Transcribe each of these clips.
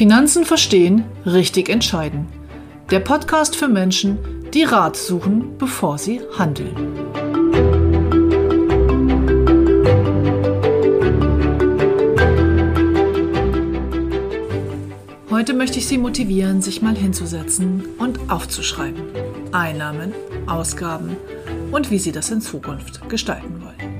Finanzen verstehen, richtig entscheiden. Der Podcast für Menschen, die Rat suchen, bevor sie handeln. Heute möchte ich Sie motivieren, sich mal hinzusetzen und aufzuschreiben. Einnahmen, Ausgaben und wie Sie das in Zukunft gestalten wollen.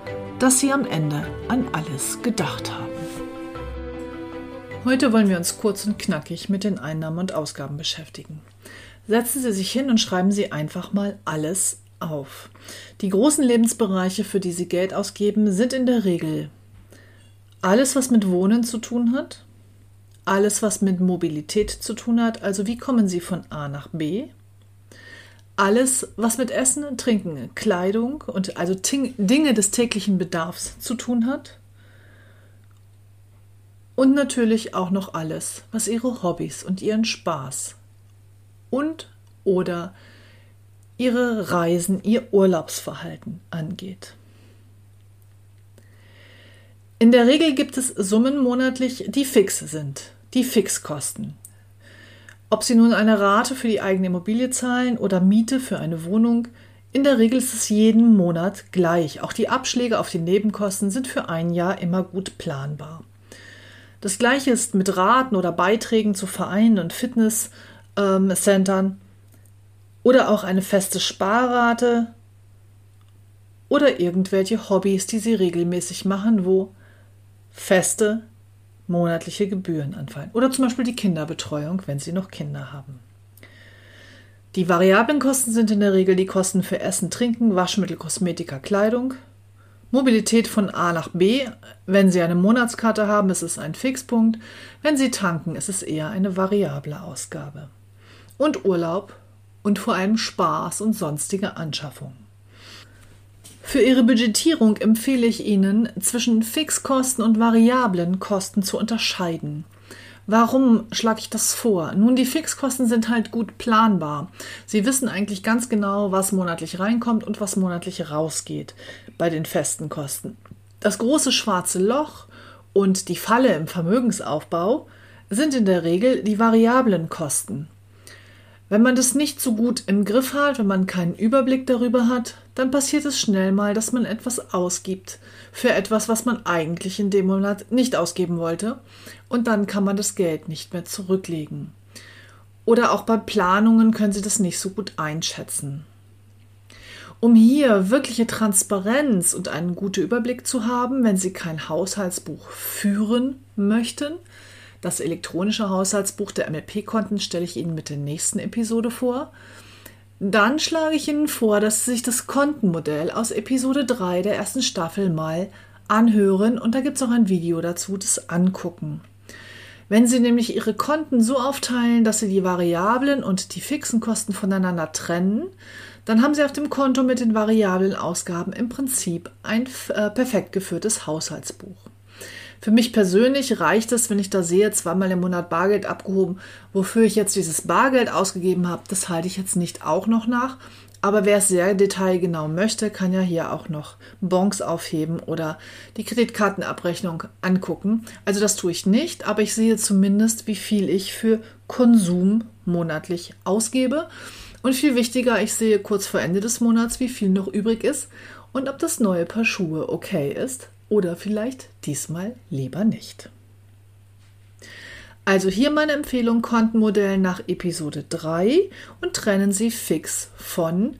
dass Sie am Ende an alles gedacht haben. Heute wollen wir uns kurz und knackig mit den Einnahmen und Ausgaben beschäftigen. Setzen Sie sich hin und schreiben Sie einfach mal alles auf. Die großen Lebensbereiche, für die Sie Geld ausgeben, sind in der Regel alles, was mit Wohnen zu tun hat, alles, was mit Mobilität zu tun hat, also wie kommen Sie von A nach B, alles, was mit Essen, Trinken, Kleidung und also Dinge des täglichen Bedarfs zu tun hat. Und natürlich auch noch alles, was ihre Hobbys und ihren Spaß und oder ihre Reisen, ihr Urlaubsverhalten angeht. In der Regel gibt es Summen monatlich, die fix sind, die Fixkosten. Ob Sie nun eine Rate für die eigene Immobilie zahlen oder Miete für eine Wohnung, in der Regel ist es jeden Monat gleich. Auch die Abschläge auf die Nebenkosten sind für ein Jahr immer gut planbar. Das gleiche ist mit Raten oder Beiträgen zu Vereinen und Fitnesscentern ähm, oder auch eine feste Sparrate oder irgendwelche Hobbys, die Sie regelmäßig machen, wo feste monatliche Gebühren anfallen. Oder zum Beispiel die Kinderbetreuung, wenn Sie noch Kinder haben. Die variablen Kosten sind in der Regel die Kosten für Essen, Trinken, Waschmittel, Kosmetika, Kleidung. Mobilität von A nach B. Wenn Sie eine Monatskarte haben, ist es ein Fixpunkt. Wenn Sie tanken, ist es eher eine variable Ausgabe. Und Urlaub und vor allem Spaß und sonstige Anschaffungen. Für Ihre Budgetierung empfehle ich Ihnen, zwischen Fixkosten und variablen Kosten zu unterscheiden. Warum schlage ich das vor? Nun, die Fixkosten sind halt gut planbar. Sie wissen eigentlich ganz genau, was monatlich reinkommt und was monatlich rausgeht bei den festen Kosten. Das große schwarze Loch und die Falle im Vermögensaufbau sind in der Regel die variablen Kosten. Wenn man das nicht so gut im Griff hat, wenn man keinen Überblick darüber hat, dann passiert es schnell mal, dass man etwas ausgibt für etwas, was man eigentlich in dem Monat nicht ausgeben wollte, und dann kann man das Geld nicht mehr zurücklegen. Oder auch bei Planungen können Sie das nicht so gut einschätzen. Um hier wirkliche Transparenz und einen guten Überblick zu haben, wenn Sie kein Haushaltsbuch führen möchten, das elektronische Haushaltsbuch der MLP-Konten stelle ich Ihnen mit der nächsten Episode vor. Dann schlage ich Ihnen vor, dass Sie sich das Kontenmodell aus Episode 3 der ersten Staffel mal anhören und da gibt es auch ein Video dazu, das angucken. Wenn Sie nämlich Ihre Konten so aufteilen, dass Sie die variablen und die fixen Kosten voneinander trennen, dann haben Sie auf dem Konto mit den variablen Ausgaben im Prinzip ein äh, perfekt geführtes Haushaltsbuch. Für mich persönlich reicht es, wenn ich da sehe, zweimal im Monat Bargeld abgehoben, wofür ich jetzt dieses Bargeld ausgegeben habe. Das halte ich jetzt nicht auch noch nach. Aber wer es sehr detailgenau möchte, kann ja hier auch noch Bons aufheben oder die Kreditkartenabrechnung angucken. Also das tue ich nicht, aber ich sehe zumindest, wie viel ich für Konsum monatlich ausgebe. Und viel wichtiger, ich sehe kurz vor Ende des Monats, wie viel noch übrig ist und ob das neue Paar Schuhe okay ist oder vielleicht diesmal lieber nicht. Also hier meine Empfehlung Kontenmodell nach Episode 3 und trennen Sie fix von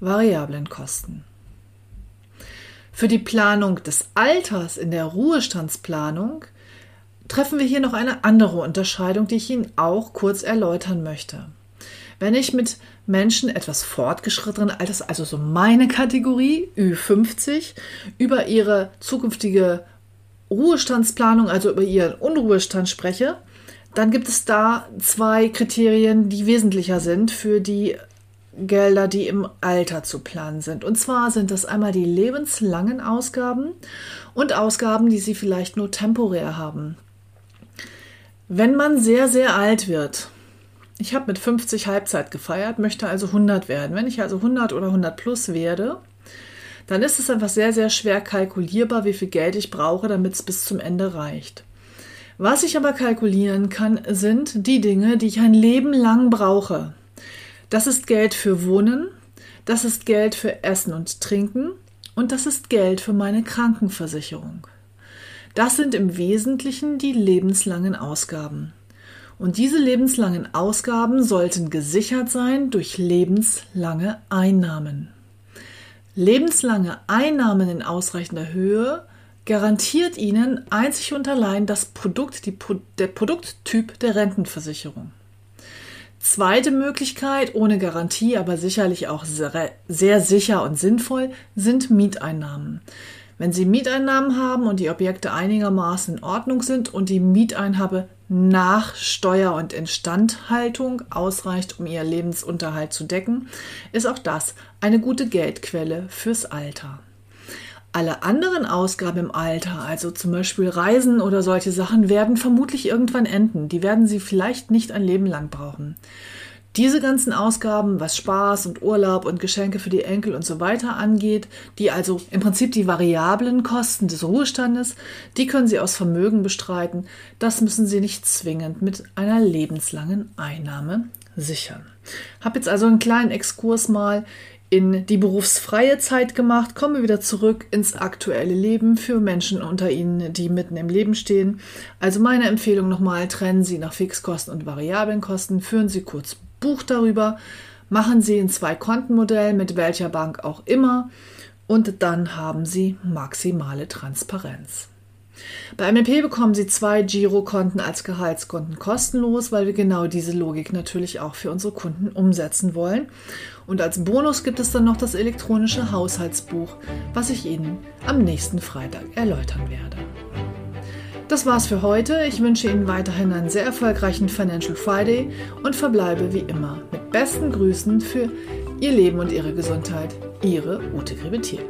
variablen Kosten. Für die Planung des Alters in der Ruhestandsplanung treffen wir hier noch eine andere Unterscheidung, die ich Ihnen auch kurz erläutern möchte. Wenn ich mit Menschen etwas fortgeschrittenen Alters, also so meine Kategorie Ü50, über ihre zukünftige Ruhestandsplanung, also über ihren Unruhestand spreche, dann gibt es da zwei Kriterien, die wesentlicher sind für die Gelder, die im Alter zu planen sind. Und zwar sind das einmal die lebenslangen Ausgaben und Ausgaben, die Sie vielleicht nur temporär haben. Wenn man sehr, sehr alt wird, ich habe mit 50 Halbzeit gefeiert, möchte also 100 werden. Wenn ich also 100 oder 100 plus werde, dann ist es einfach sehr, sehr schwer kalkulierbar, wie viel Geld ich brauche, damit es bis zum Ende reicht. Was ich aber kalkulieren kann, sind die Dinge, die ich ein Leben lang brauche. Das ist Geld für Wohnen, das ist Geld für Essen und Trinken und das ist Geld für meine Krankenversicherung. Das sind im Wesentlichen die lebenslangen Ausgaben. Und diese lebenslangen Ausgaben sollten gesichert sein durch lebenslange Einnahmen. Lebenslange Einnahmen in ausreichender Höhe garantiert Ihnen einzig und allein das Produkt, die, der Produkttyp der Rentenversicherung. Zweite Möglichkeit, ohne Garantie, aber sicherlich auch sehr, sehr sicher und sinnvoll, sind Mieteinnahmen. Wenn Sie Mieteinnahmen haben und die Objekte einigermaßen in Ordnung sind und die Mieteinhabe nach Steuer- und Instandhaltung ausreicht, um Ihr Lebensunterhalt zu decken, ist auch das eine gute Geldquelle fürs Alter. Alle anderen Ausgaben im Alter, also zum Beispiel Reisen oder solche Sachen, werden vermutlich irgendwann enden. Die werden Sie vielleicht nicht ein Leben lang brauchen. Diese ganzen Ausgaben, was Spaß und Urlaub und Geschenke für die Enkel und so weiter angeht, die also im Prinzip die variablen Kosten des Ruhestandes, die können Sie aus Vermögen bestreiten. Das müssen Sie nicht zwingend mit einer lebenslangen Einnahme sichern. Hab jetzt also einen kleinen Exkurs mal in die berufsfreie Zeit gemacht, komme wieder zurück ins aktuelle Leben für Menschen unter Ihnen, die mitten im Leben stehen. Also meine Empfehlung nochmal, trennen Sie nach Fixkosten und variablen Kosten, führen Sie kurz Buch darüber, machen Sie ein Zwei-Konten-Modell mit welcher Bank auch immer und dann haben Sie maximale Transparenz. Bei MLP bekommen Sie zwei Girokonten als Gehaltskonten kostenlos, weil wir genau diese Logik natürlich auch für unsere Kunden umsetzen wollen. Und als Bonus gibt es dann noch das elektronische Haushaltsbuch, was ich Ihnen am nächsten Freitag erläutern werde. Das war's für heute. Ich wünsche Ihnen weiterhin einen sehr erfolgreichen Financial Friday und verbleibe wie immer mit besten Grüßen für Ihr Leben und Ihre Gesundheit. Ihre Ute Grebetier.